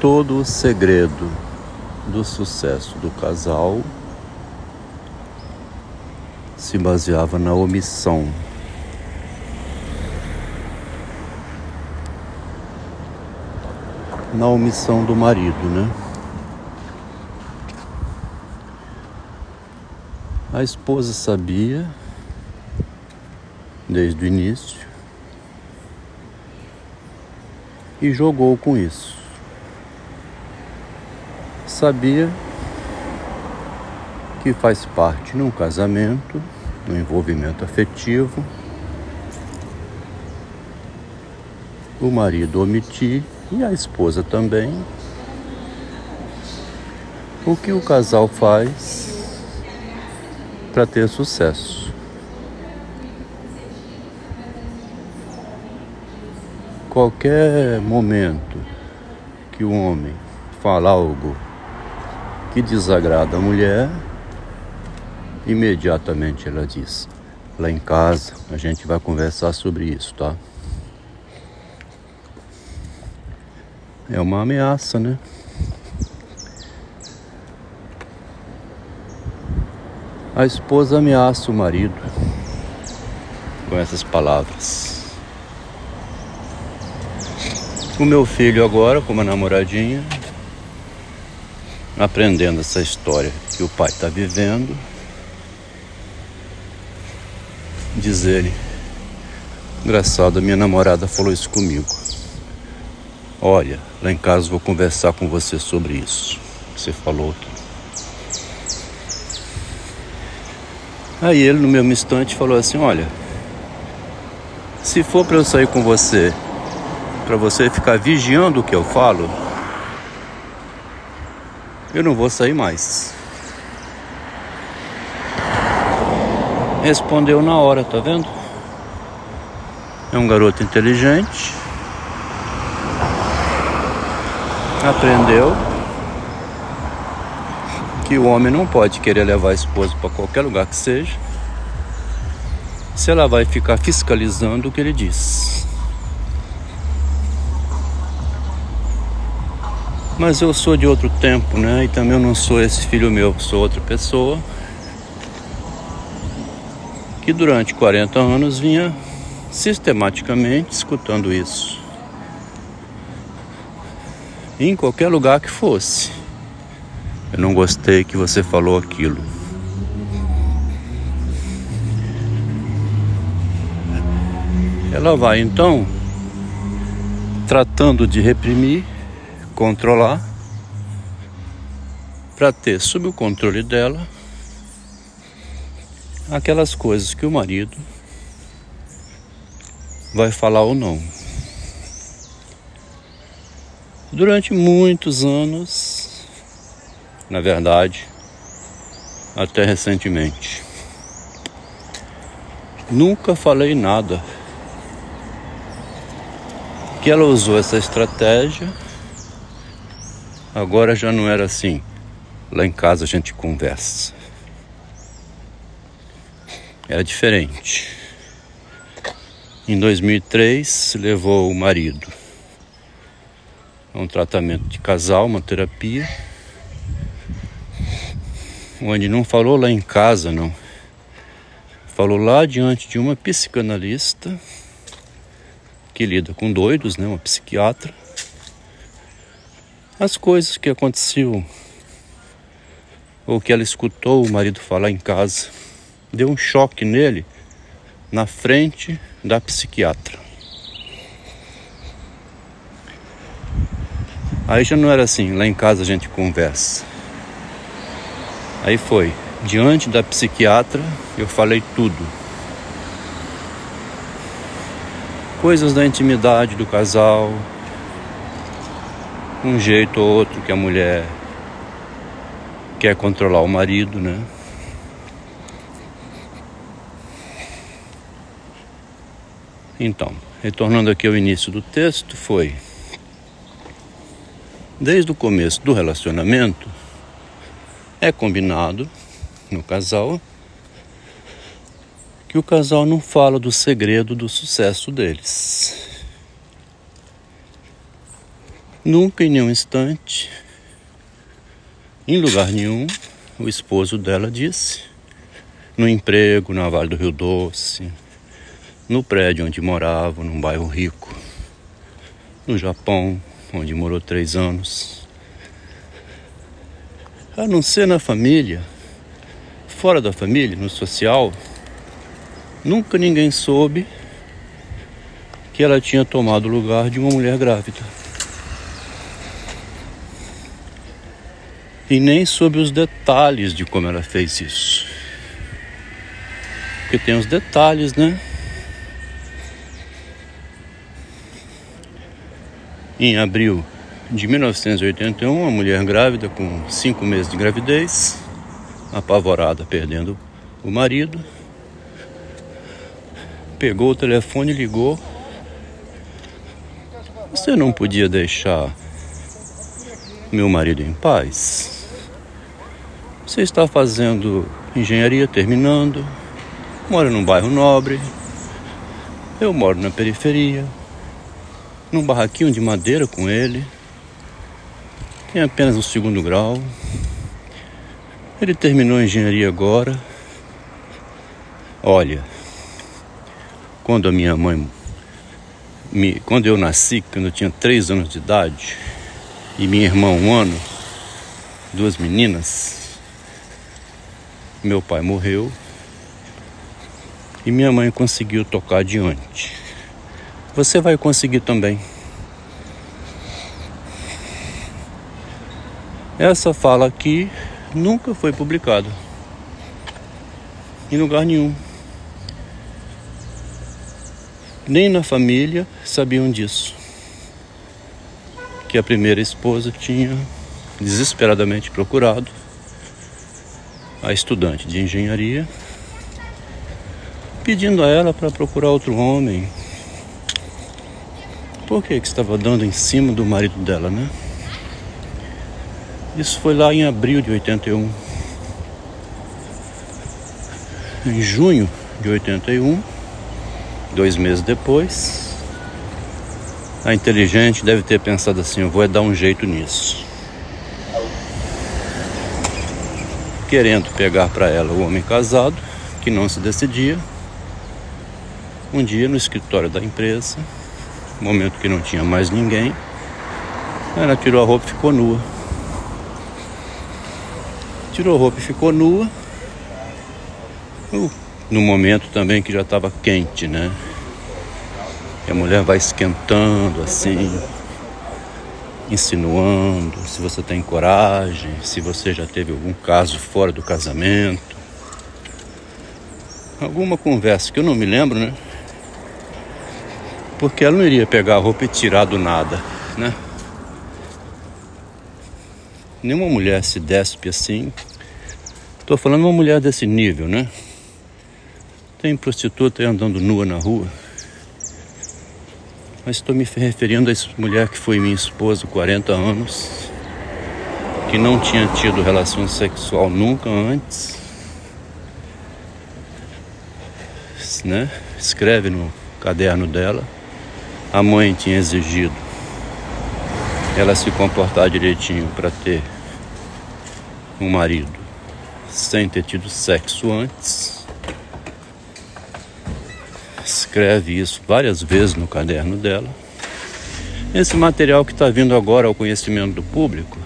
todo o segredo do sucesso do casal se baseava na omissão. Na omissão do marido, né? A esposa sabia desde o início e jogou com isso. Sabia que faz parte num casamento, no envolvimento afetivo, o marido omitir e a esposa também o que o casal faz para ter sucesso. Qualquer momento que o homem fala algo que desagrada a mulher, imediatamente ela diz: Lá em casa a gente vai conversar sobre isso, tá? É uma ameaça, né? A esposa ameaça o marido com essas palavras. O meu filho agora, com uma namoradinha, aprendendo essa história que o pai está vivendo, diz ele, engraçado, minha namorada falou isso comigo. Olha, lá em casa vou conversar com você sobre isso. Você falou. Aí ele, no mesmo instante, falou assim: Olha, se for para eu sair com você, para você ficar vigiando o que eu falo, eu não vou sair mais. Respondeu na hora, tá vendo? É um garoto inteligente. Aprendeu que o homem não pode querer levar a esposa para qualquer lugar que seja, se ela vai ficar fiscalizando o que ele diz. Mas eu sou de outro tempo, né? E também eu não sou esse filho meu, sou outra pessoa que durante 40 anos vinha sistematicamente escutando isso. Em qualquer lugar que fosse. Eu não gostei que você falou aquilo. Ela vai então tratando de reprimir, controlar, para ter sob o controle dela aquelas coisas que o marido vai falar ou não. Durante muitos anos, na verdade, até recentemente. Nunca falei nada. Que ela usou essa estratégia, agora já não era assim. Lá em casa a gente conversa. Era diferente. Em 2003, levou o marido a um tratamento de casal, uma terapia onde não falou lá em casa, não. Falou lá diante de uma psicanalista que lida com doidos, né, uma psiquiatra. As coisas que aconteceu ou que ela escutou o marido falar em casa deu um choque nele na frente da psiquiatra. Aí já não era assim, lá em casa a gente conversa. Aí foi, diante da psiquiatra, eu falei tudo. Coisas da intimidade do casal, um jeito ou outro que a mulher quer controlar o marido, né? Então, retornando aqui ao início do texto, foi desde o começo do relacionamento, é combinado no casal que o casal não fala do segredo do sucesso deles. Nunca em nenhum instante, em lugar nenhum, o esposo dela disse, no emprego na Vale do Rio Doce, no prédio onde morava, num bairro rico, no Japão, onde morou três anos, a não ser na família, fora da família, no social, nunca ninguém soube que ela tinha tomado o lugar de uma mulher grávida. E nem sobre os detalhes de como ela fez isso. Porque tem os detalhes, né? Em abril de 1981, uma mulher grávida com cinco meses de gravidez, apavorada, perdendo o marido, pegou o telefone e ligou. Você não podia deixar meu marido em paz? Você está fazendo engenharia, terminando, mora num bairro nobre, eu moro na periferia, num barraquinho de madeira com ele, tem apenas o segundo grau. Ele terminou a engenharia agora. Olha, quando a minha mãe, me, quando eu nasci, quando eu tinha três anos de idade, e minha irmã um ano, duas meninas, meu pai morreu e minha mãe conseguiu tocar adiante. Você vai conseguir também. Essa fala aqui nunca foi publicada em lugar nenhum. Nem na família sabiam disso. Que a primeira esposa tinha desesperadamente procurado a estudante de engenharia, pedindo a ela para procurar outro homem. Por que, que estava dando em cima do marido dela, né? Isso foi lá em abril de 81. Em junho de 81, dois meses depois, a inteligente deve ter pensado assim: eu vou dar um jeito nisso. Querendo pegar para ela o homem casado, que não se decidia. Um dia no escritório da empresa, momento que não tinha mais ninguém, ela tirou a roupa e ficou nua. Tirou a roupa e ficou nua. No momento também que já estava quente, né? E a mulher vai esquentando assim, insinuando se você tem coragem, se você já teve algum caso fora do casamento. Alguma conversa que eu não me lembro, né? Porque ela não iria pegar a roupa e tirar do nada, né? Nenhuma mulher se despe assim. Tô falando uma mulher desse nível, né? Tem prostituta andando nua na rua mas estou me referindo a essa mulher que foi minha esposa 40 anos, que não tinha tido relação sexual nunca antes, né? Escreve no caderno dela. A mãe tinha exigido ela se comportar direitinho para ter um marido sem ter tido sexo antes escreve isso várias vezes no caderno dela. Esse material que está vindo agora ao conhecimento do público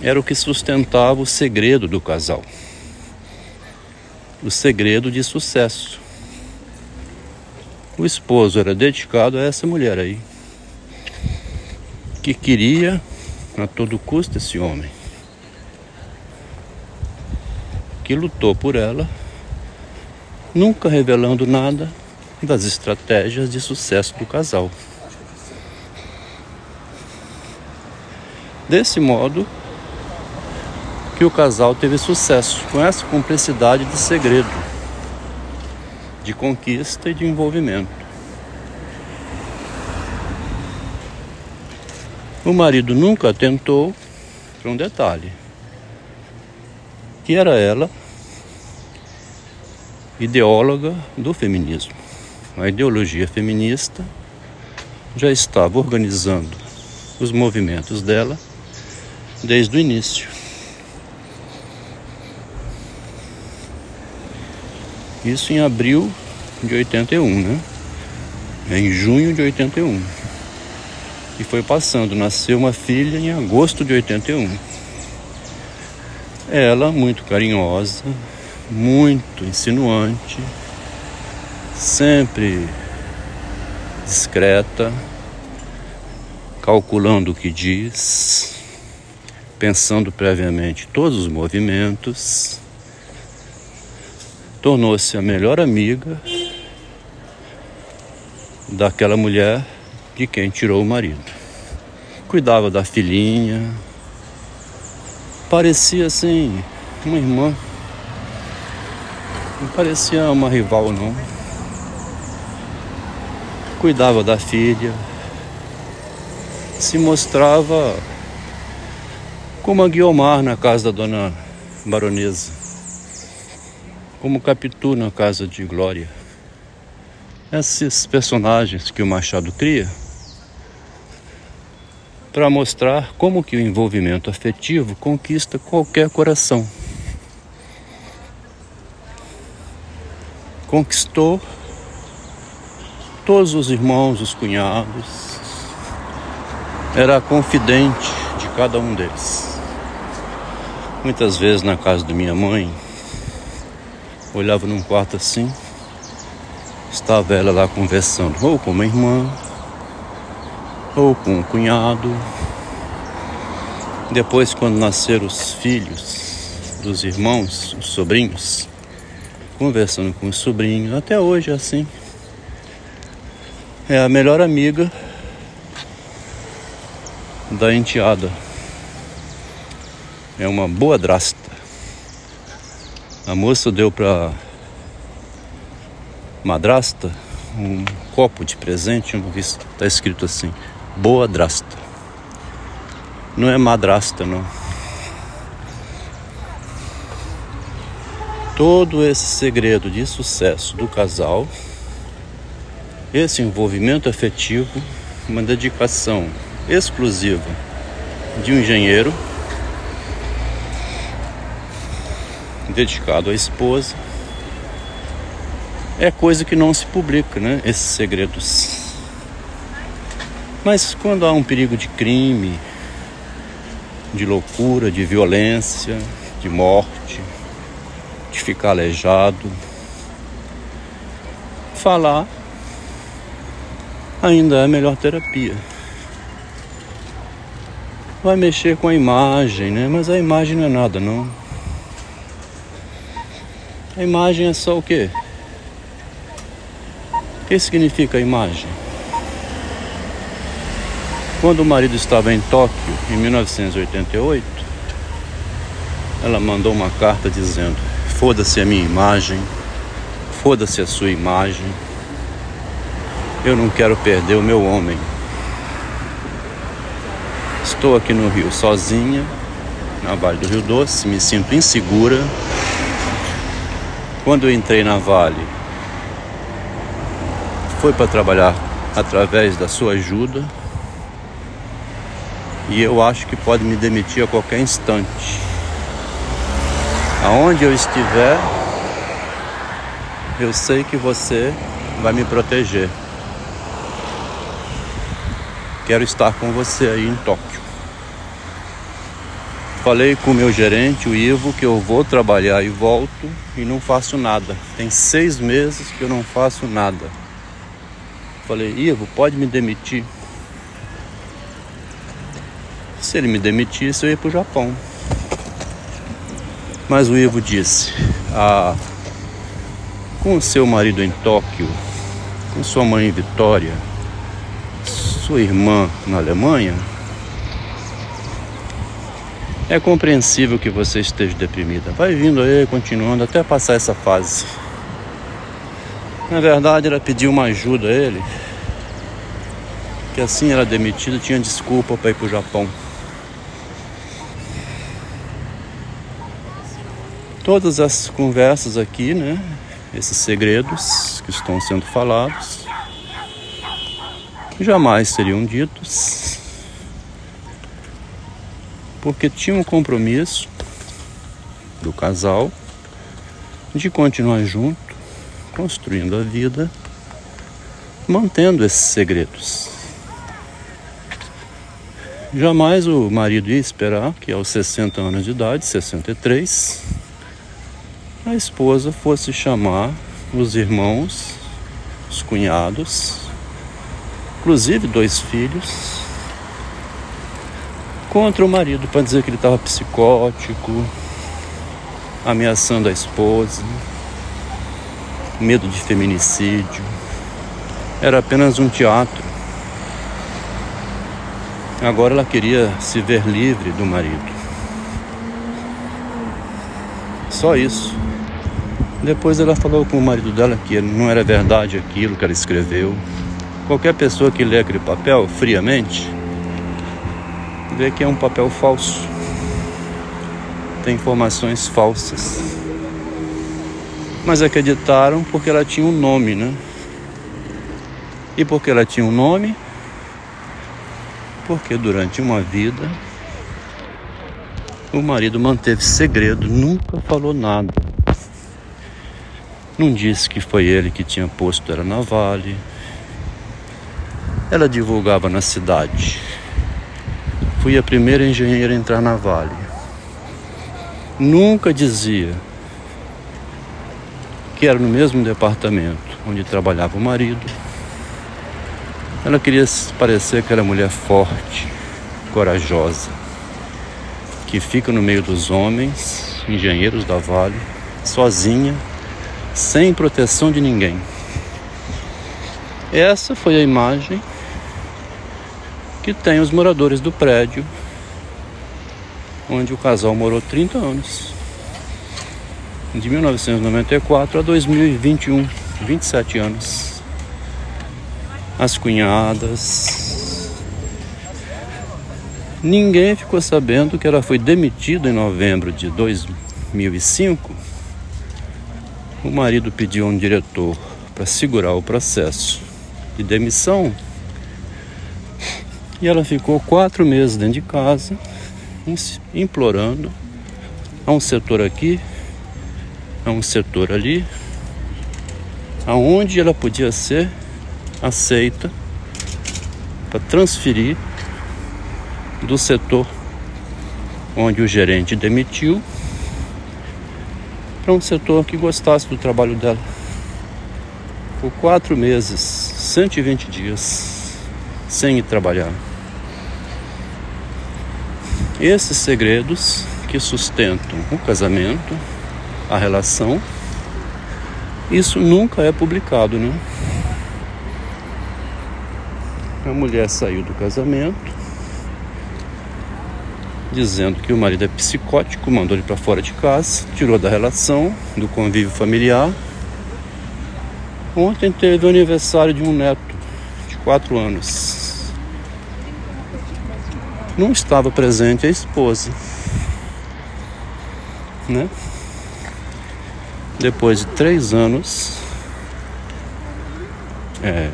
era o que sustentava o segredo do casal. O segredo de sucesso. O esposo era dedicado a essa mulher aí, que queria a todo custo esse homem, que lutou por ela nunca revelando nada das estratégias de sucesso do casal. Desse modo, que o casal teve sucesso com essa cumplicidade de segredo, de conquista e de envolvimento. O marido nunca atentou para um detalhe, que era ela ideóloga do feminismo. A ideologia feminista já estava organizando os movimentos dela desde o início. Isso em abril de 81, né? Em junho de 81. E foi passando, nasceu uma filha em agosto de 81. Ela, muito carinhosa, muito insinuante, sempre discreta, calculando o que diz, pensando previamente todos os movimentos, tornou-se a melhor amiga daquela mulher de quem tirou o marido. Cuidava da filhinha, parecia assim uma irmã, não parecia uma rival não. Cuidava da filha, se mostrava como a Guiomar na casa da dona baronesa, como Capitu na casa de Glória. Esses personagens que o Machado cria para mostrar como que o envolvimento afetivo conquista qualquer coração. Conquistou todos os irmãos, os cunhados. Era confidente de cada um deles. Muitas vezes na casa da minha mãe, olhava num quarto assim, estava ela lá conversando, ou com uma irmã, ou com um cunhado. Depois, quando nasceram os filhos dos irmãos, os sobrinhos, conversando com os sobrinhos, até hoje é assim. É a melhor amiga da enteada. É uma boa drasta. A moça deu para madrasta um copo de presente, vista, está escrito assim: boa drasta. Não é madrasta, não. Todo esse segredo de sucesso do casal, esse envolvimento afetivo, uma dedicação exclusiva de um engenheiro dedicado à esposa, é coisa que não se publica, né? Esses segredos mas quando há um perigo de crime, de loucura, de violência, de morte, ficar aleijado, falar ainda é a melhor terapia. Vai mexer com a imagem, né? Mas a imagem não é nada, não. A imagem é só o quê? O que significa a imagem? Quando o marido estava em Tóquio, em 1988, ela mandou uma carta dizendo: Foda-se a minha imagem, foda-se a sua imagem, eu não quero perder o meu homem. Estou aqui no Rio sozinha, na Vale do Rio Doce, me sinto insegura. Quando eu entrei na Vale, foi para trabalhar através da sua ajuda, e eu acho que pode me demitir a qualquer instante. Aonde eu estiver, eu sei que você vai me proteger. Quero estar com você aí em Tóquio. Falei com o meu gerente, o Ivo, que eu vou trabalhar e volto e não faço nada. Tem seis meses que eu não faço nada. Falei, Ivo, pode me demitir. Se ele me demitisse, eu ia para o Japão. Mas o Ivo disse: ah, com seu marido em Tóquio, com sua mãe em Vitória, sua irmã na Alemanha, é compreensível que você esteja deprimida. Vai vindo aí, continuando até passar essa fase. Na verdade, ela pediu uma ajuda a ele, que assim era demitida, tinha desculpa para ir para o Japão. Todas as conversas aqui, né? Esses segredos que estão sendo falados, jamais seriam ditos, porque tinha um compromisso do casal de continuar junto, construindo a vida, mantendo esses segredos. Jamais o marido ia esperar que aos 60 anos de idade, 63, a esposa fosse chamar os irmãos, os cunhados, inclusive dois filhos, contra o marido para dizer que ele estava psicótico, ameaçando a esposa, medo de feminicídio. Era apenas um teatro. Agora ela queria se ver livre do marido. Só isso. Depois ela falou com o marido dela que não era verdade aquilo que ela escreveu. Qualquer pessoa que lê aquele papel friamente vê que é um papel falso. Tem informações falsas. Mas acreditaram porque ela tinha um nome, né? E porque ela tinha um nome? Porque durante uma vida o marido manteve segredo, nunca falou nada. Não disse que foi ele que tinha posto ela na vale. Ela divulgava na cidade. Fui a primeira engenheira a entrar na vale. Nunca dizia que era no mesmo departamento onde trabalhava o marido. Ela queria parecer que era mulher forte, corajosa, que fica no meio dos homens, engenheiros da Vale, sozinha sem proteção de ninguém. Essa foi a imagem que tem os moradores do prédio onde o casal morou 30 anos. De 1994 a 2021, 27 anos. As cunhadas. Ninguém ficou sabendo que ela foi demitida em novembro de 2005 o marido pediu a um diretor para segurar o processo de demissão. E ela ficou quatro meses dentro de casa, implorando. A um setor aqui, a um setor ali, aonde ela podia ser aceita para transferir do setor onde o gerente demitiu para um setor que gostasse do trabalho dela. Por quatro meses, 120 dias, sem ir trabalhar. Esses segredos que sustentam o casamento, a relação, isso nunca é publicado, né? A mulher saiu do casamento, dizendo que o marido é psicótico, mandou ele para fora de casa, tirou da relação, do convívio familiar. Ontem teve o aniversário de um neto de quatro anos. Não estava presente a esposa, né? Depois de três anos, é,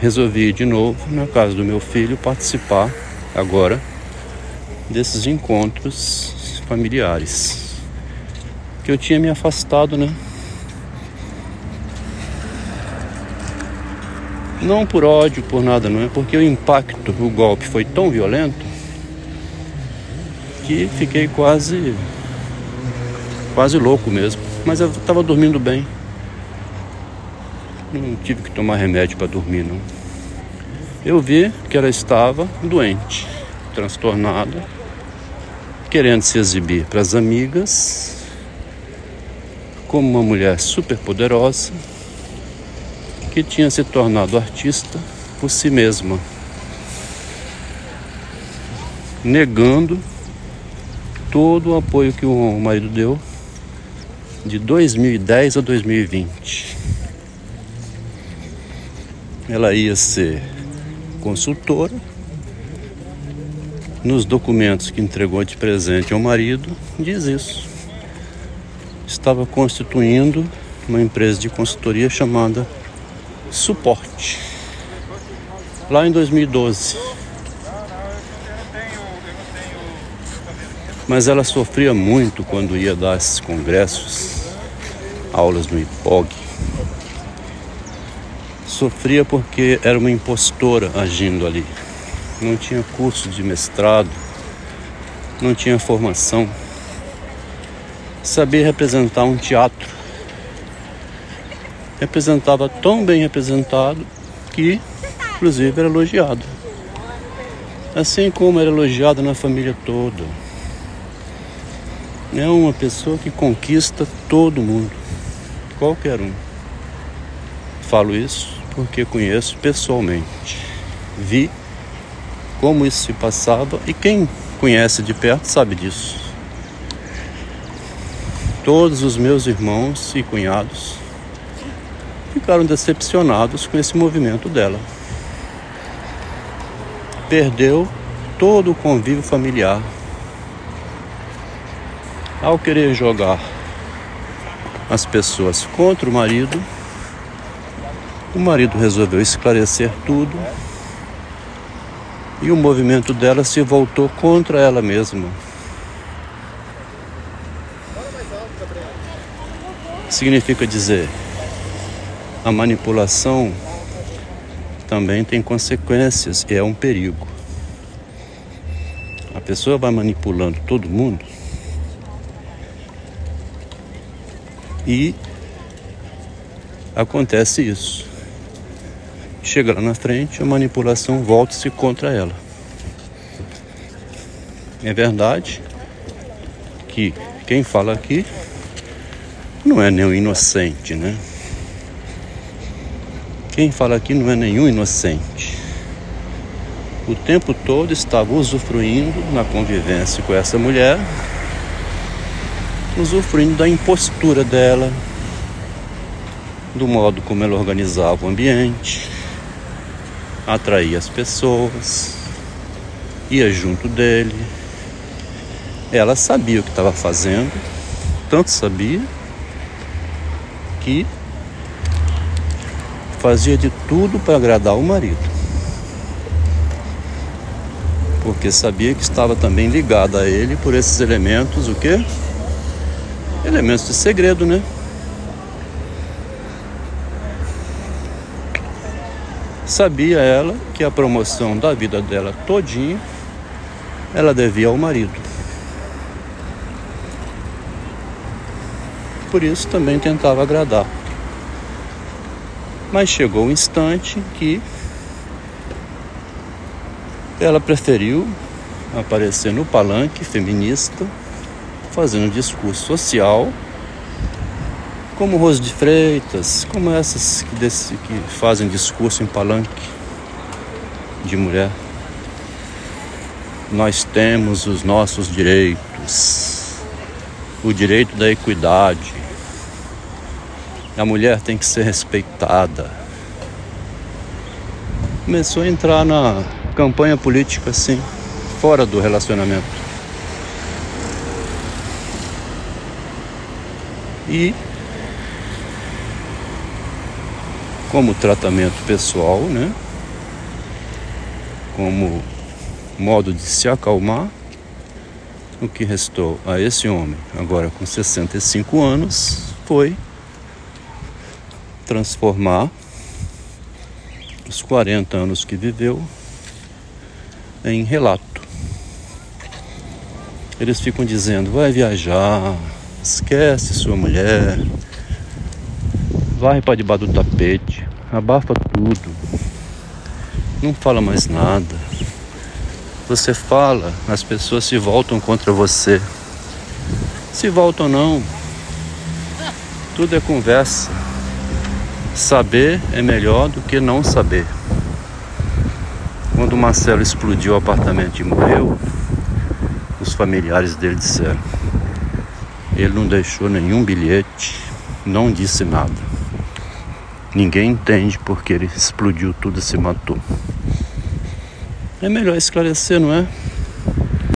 resolvi de novo na casa do meu filho participar agora desses encontros familiares que eu tinha me afastado, né? Não por ódio, por nada, não é porque o impacto do golpe foi tão violento que fiquei quase quase louco mesmo. Mas eu estava dormindo bem. Não tive que tomar remédio para dormir, não. Eu vi que ela estava doente transtornada, querendo se exibir para as amigas como uma mulher super poderosa que tinha se tornado artista por si mesma, negando todo o apoio que o marido deu de 2010 a 2020. Ela ia ser consultora nos documentos que entregou de presente ao marido, diz isso. Estava constituindo uma empresa de consultoria chamada Suporte. lá em 2012. Mas ela sofria muito quando ia dar esses congressos, aulas no IPOG. Sofria porque era uma impostora agindo ali. Não tinha curso de mestrado, não tinha formação. Sabia representar um teatro. Representava tão bem representado que, inclusive, era elogiado. Assim como era elogiado na família toda é uma pessoa que conquista todo mundo, qualquer um. Falo isso porque conheço pessoalmente. Vi como isso se passava e quem conhece de perto sabe disso. Todos os meus irmãos e cunhados ficaram decepcionados com esse movimento dela. Perdeu todo o convívio familiar ao querer jogar as pessoas contra o marido, o marido resolveu esclarecer tudo e o movimento dela se voltou contra ela mesma. Significa dizer, a manipulação também tem consequências e é um perigo. A pessoa vai manipulando todo mundo E acontece isso. Chega lá na frente, a manipulação volta-se contra ela. É verdade que quem fala aqui não é nenhum inocente, né? Quem fala aqui não é nenhum inocente. O tempo todo estava usufruindo na convivência com essa mulher usufruindo da impostura dela, do modo como ela organizava o ambiente, atraía as pessoas, ia junto dele. Ela sabia o que estava fazendo, tanto sabia que fazia de tudo para agradar o marido. Porque sabia que estava também ligada a ele por esses elementos, o quê? elementos de segredo, né? Sabia ela que a promoção da vida dela todinha ela devia ao marido. Por isso também tentava agradar. Mas chegou o um instante que ela preferiu aparecer no palanque feminista fazendo discurso social, como Rose de Freitas, como essas que, desse, que fazem discurso em palanque de mulher. Nós temos os nossos direitos, o direito da equidade. A mulher tem que ser respeitada. Começou a entrar na campanha política assim, fora do relacionamento. E como tratamento pessoal, né? Como modo de se acalmar, o que restou a esse homem, agora com 65 anos, foi transformar os 40 anos que viveu em relato. Eles ficam dizendo: vai viajar, Esquece sua mulher. Vai para debaixo do tapete. Abafa tudo. Não fala mais nada. Você fala, as pessoas se voltam contra você. Se voltam não. Tudo é conversa. Saber é melhor do que não saber. Quando o Marcelo explodiu o apartamento e morreu, os familiares dele disseram: ele não deixou nenhum bilhete, não disse nada. Ninguém entende porque ele explodiu tudo e se matou. É melhor esclarecer, não é?